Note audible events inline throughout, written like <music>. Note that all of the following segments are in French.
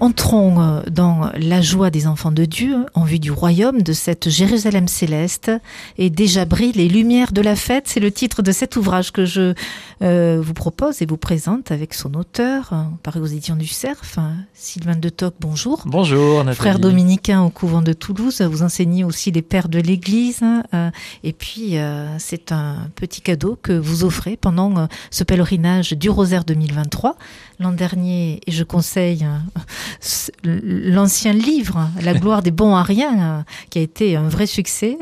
Entrons euh, dans la joie des enfants de Dieu en vue du royaume de cette Jérusalem céleste et déjà brillent les lumières de la fête. C'est le titre de cet ouvrage que je euh, vous propose et vous présente avec son auteur, euh, paru aux éditions du Cerf, Sylvain de Toc. Bonjour. Bonjour, Nathalie. Frère dominicain au couvent de Toulouse. Vous enseignez aussi les pères de l'Église. et puis, c'est un petit cadeau que vous offrez pendant ce pèlerinage du Rosaire 2023. L'an dernier, et je conseille l'ancien livre, La gloire des bons à rien, euh, qui a été un vrai succès.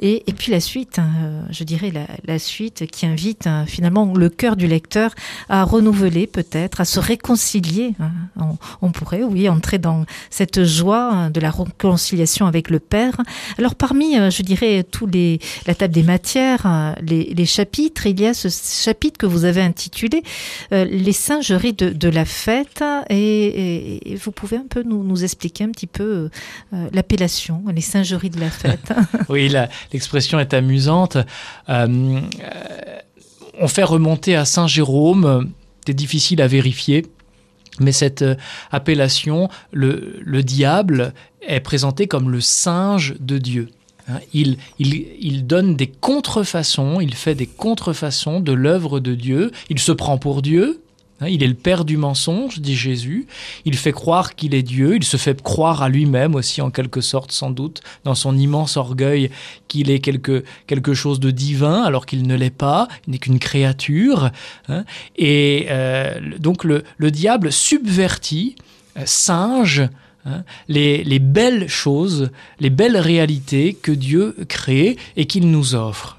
Et, puis la suite, euh, je dirais la, suite qui invite euh, finalement le cœur du lecteur à renouveler peut-être, à se réconcilier. Hein. On, pourrait, oui, entrer dans cette joie de la réconciliation avec le Père. Alors parmi, je dirais, tous les, la table des matières, les, chapitres, il y a ce chapitre que vous avez intitulé Les singeries de, la fête et, et vous pouvez un peu nous, expliquer un petit peu euh, l'appellation, les singeries de la fête <laughs> Oui, l'expression est amusante. Euh, on fait remonter à Saint Jérôme, c'est difficile à vérifier. Mais cette euh, appellation, le, le, diable, est présenté comme le singe de Dieu. Hein, il, donne des contrefaçons, il fait des contrefaçons de l'œuvre de Dieu, il se prend pour Dieu, Hein, il est le père du mensonge, dit Jésus. Il fait croire qu'il est Dieu. Il se fait croire à lui-même aussi, en quelque sorte, sans doute, dans son immense orgueil, qu'il est quelque, quelque chose de divin, alors qu'il ne l'est pas. Il n'est qu'une créature. Hein. Et euh, donc le, diable subvertit, euh, singe, hein, les, les belles choses, les belles réalités que Dieu crée et qu'il nous offre.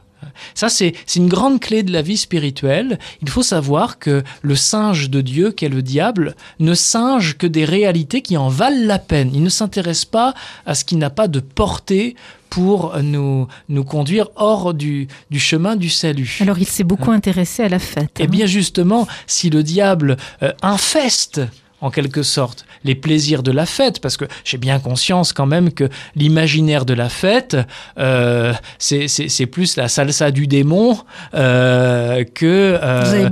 Ça, c'est une grande clé de la vie spirituelle. Il faut savoir que le singe de Dieu, qu'est le diable, ne singe que des réalités qui en valent la peine. Il ne s'intéresse pas à ce qui n'a pas de portée pour nous, nous conduire hors du, du chemin du salut. Alors il s'est beaucoup intéressé à la fête. Eh bien justement, si le diable euh, infeste en quelque sorte, les plaisirs de la fête, parce que j'ai bien conscience quand même que l'imaginaire de la fête, euh, c'est plus la salsa du démon euh, que, euh,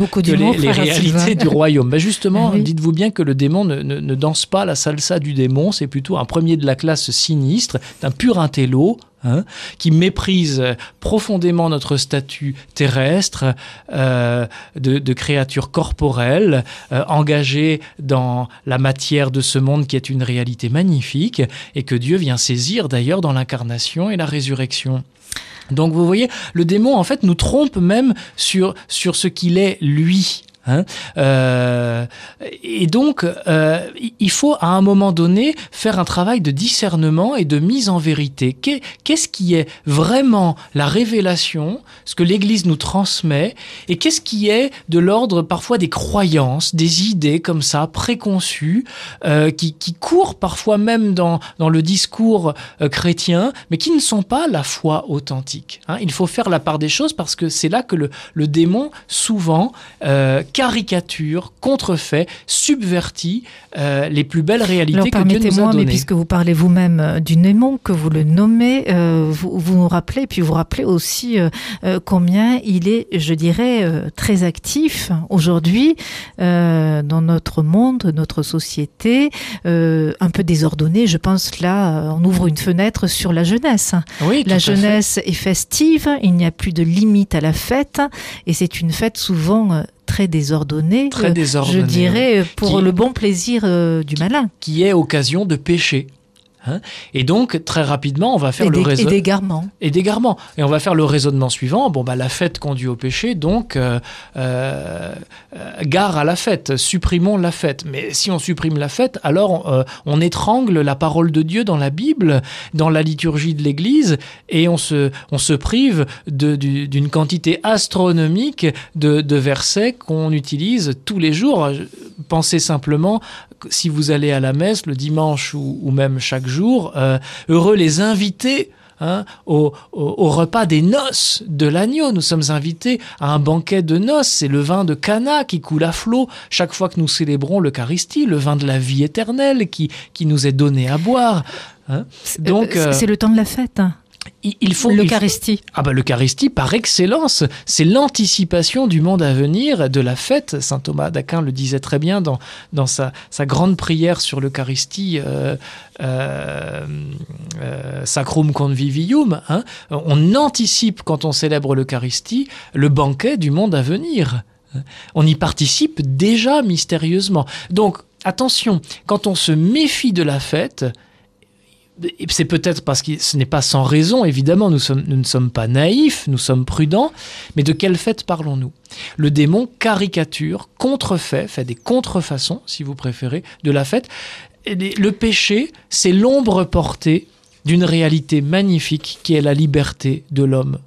les, réalités du royaume. Mais justement, <laughs> dites-vous bien que le démon ne, ne danse pas la salsa du démon, c'est plutôt un premier de la classe sinistre, d'un pur intello, Hein, qui méprise profondément notre statut terrestre euh, de, créature corporelle, euh, engagée dans la matière de ce monde qui est une réalité magnifique et que Dieu vient saisir d'ailleurs dans l'incarnation et la résurrection. Donc vous voyez, le démon en fait nous trompe même sur, sur ce qu'il est lui. Hein. Euh, et donc, euh, il faut à un moment donné faire un travail de discernement et de mise en vérité. Qu'est-ce qui est vraiment la révélation, ce que l'Église nous transmet, et qu'est-ce qui est de l'ordre parfois des croyances, des idées comme ça, préconçues, euh, qui, courent parfois même dans, le discours chrétien, mais qui ne sont pas la foi authentique. Hein. Il faut faire la part des choses parce que c'est là que le démon, souvent, caricature, contrefait, subvertit euh, les plus belles réalités que Dieu nous a données. mais puisque vous parlez vous-même euh, du Némon, que vous le nommez, euh, vous, vous, nous rappelez, puis vous rappelez aussi combien il est, je dirais, très actif aujourd'hui dans notre monde, notre société, un peu désordonné. Je pense là, on ouvre une fenêtre sur la jeunesse. Oui, la jeunesse est festive, il n'y a plus de limite à la fête, et c'est une fête souvent très désordonné, très désordonné je dirais, pour le bon plaisir euh, du malin. Qui est occasion de pécher. Hein. et donc, très rapidement, on va faire le raisonnement. Et d'égarement. Et d'égarement. Et on va faire le raisonnement suivant. Bon, bah, la fête conduit au péché, donc, euh, euh, gare à la fête. Supprimons la fête. Mais si on supprime la fête, alors on étrangle la parole de Dieu dans la Bible, dans la liturgie de l'Église, et on se, on se prive d'une quantité astronomique de, de versets qu'on utilise tous les jours. Pensez simplement, si vous allez à la messe le dimanche ou, ou même chaque jour, euh, heureux les invités Hein, au, repas des noces de l'agneau. Nous sommes invités à un banquet de noces. C'est le vin de Cana qui coule à flot chaque fois que nous célébrons l'Eucharistie, le vin de la vie éternelle qui, qui nous est donné à boire. Hein. Donc, euh, c'est le temps de la fête. Il faut l'Eucharistie. Ah bah l'Eucharistie par excellence, c'est l'anticipation du monde à venir, de la fête. Saint Thomas d'Aquin le disait très bien dans, dans sa, sa grande prière sur l'Eucharistie, euh, euh, euh, Sacrum convivium. Hein. On anticipe quand on célèbre l'Eucharistie le banquet du monde à venir. On y participe déjà mystérieusement. Donc attention, quand on se méfie de la fête, c'est peut-être parce que ce n'est pas sans raison, évidemment, nous, ne sommes pas naïfs, nous sommes prudents, mais de quelle fête parlons-nous? Le démon caricature, contrefait, fait des contrefaçons, si vous préférez, de la fête. Le péché, c'est l'ombre portée d'une réalité magnifique qui est la liberté de l'homme.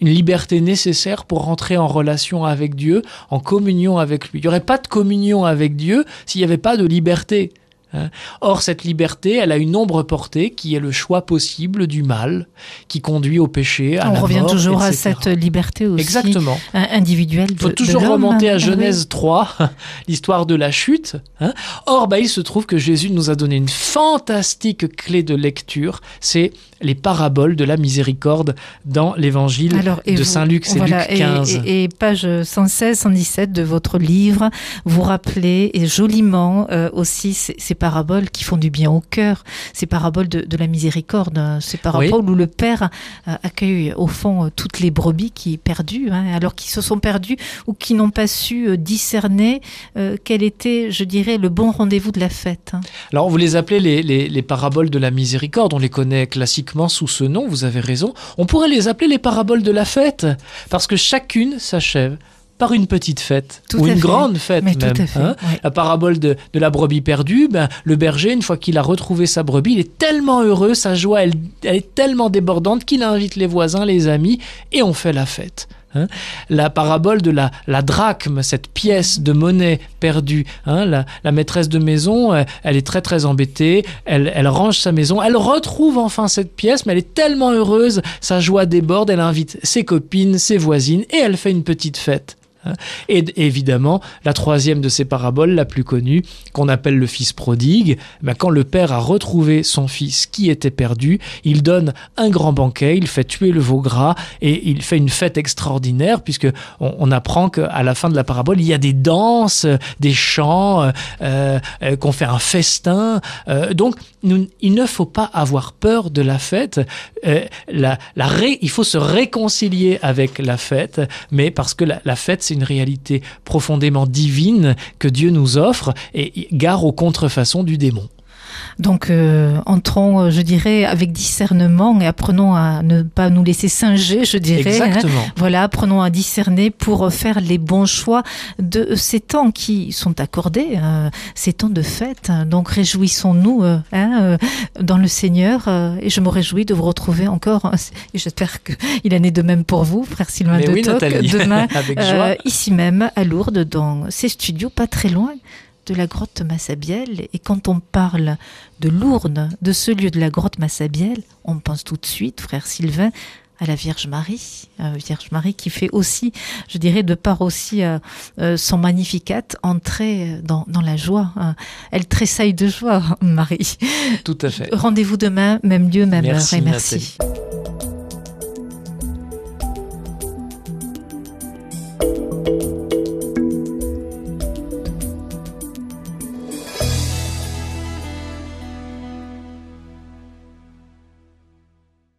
Une liberté nécessaire pour rentrer en relation avec Dieu, en communion avec lui. Il n'y aurait pas de communion avec Dieu s'il n'y avait pas de liberté. Hein. Or, cette liberté, elle a une ombre portée qui est le choix possible du mal, qui conduit au péché, à On la revient toujours à cette liberté aussi Exactement. individuelle. Il faut toujours remonter à Genèse 3, <laughs> l'histoire de la chute. Hein. Or, bah, il se trouve que Jésus nous a donné une fantastique clé de lecture, c'est les paraboles de la miséricorde dans l'évangile de Saint Luc, c'est Luc 15. Et, page 116, 117 de votre livre, vous rappelez et joliment euh, aussi ces, ces paraboles qui font du bien au cœur, ces paraboles de, la miséricorde, hein, ces paraboles où le Père euh, accueille au fond euh, toutes les brebis qui perdues, hein, alors qu'ils se sont perdus ou qui n'ont pas su euh, discerner quel était, je dirais, le bon rendez-vous de la fête. Hein. Alors vous les appelez les, les paraboles de la miséricorde, on les connaît classiquement sous ce nom, vous avez raison. On pourrait les appeler les paraboles de la fête, parce que chacune s'achève par une petite fête ou une grande fête même. Hein. La parabole de, la brebis perdue, ben, le berger, une fois qu'il a retrouvé sa brebis, il est tellement heureux, sa joie, elle, est tellement débordante qu'il invite les voisins, les amis, et on fait la fête. Hein. la parabole de la, la, drachme, cette pièce de monnaie perdue. Hein. la, maîtresse de maison, elle, est très très embêtée, elle, elle, range sa maison, elle retrouve enfin cette pièce, mais elle est tellement heureuse, sa joie déborde, elle invite ses copines, ses voisines, et elle fait une petite fête. Et évidemment, la troisième de ces paraboles, la plus connue, qu'on appelle le fils prodigue, ben quand le père a retrouvé son fils qui était perdu, il donne un grand banquet, il fait tuer le veau gras et il fait une fête extraordinaire puisque on, apprend qu'à la fin de la parabole, il y a des danses, des chants, euh, euh, qu'on fait un festin. Euh, donc, il ne faut pas avoir peur de la fête. il faut se réconcilier avec la fête, mais parce que la, la fête, c'est une réalité profondément divine que Dieu nous offre et gare aux contrefaçons du démon. Donc euh, entrons, euh, je dirais, avec discernement et apprenons à ne pas nous laisser singer, je dirais. Hein. Exactement. Voilà, apprenons à discerner pour faire les bons choix de ces temps qui sont accordés, euh, ces temps de fête. Donc réjouissons-nous hein, dans le Seigneur et je me réjouis de vous retrouver encore. <laughs> Et j'espère qu'il en est de même pour vous, frère Sylvain de oui, <laughs> demain, avec joie. ici même à Lourdes, dans ces studios, pas très loin de la grotte Massabielle. Et quand on parle de Lourdes, de ce lieu de la grotte Massabielle, on pense tout de suite, frère Sylvain, à la Vierge Marie, euh, Vierge Marie qui fait aussi, je dirais, de part aussi euh, euh, son magnificat entrer dans, dans la joie. Hein. Elle tressaille de joie, <laughs> Marie. Tout à fait. Rendez-vous demain, même lieu, même heure. Et merci.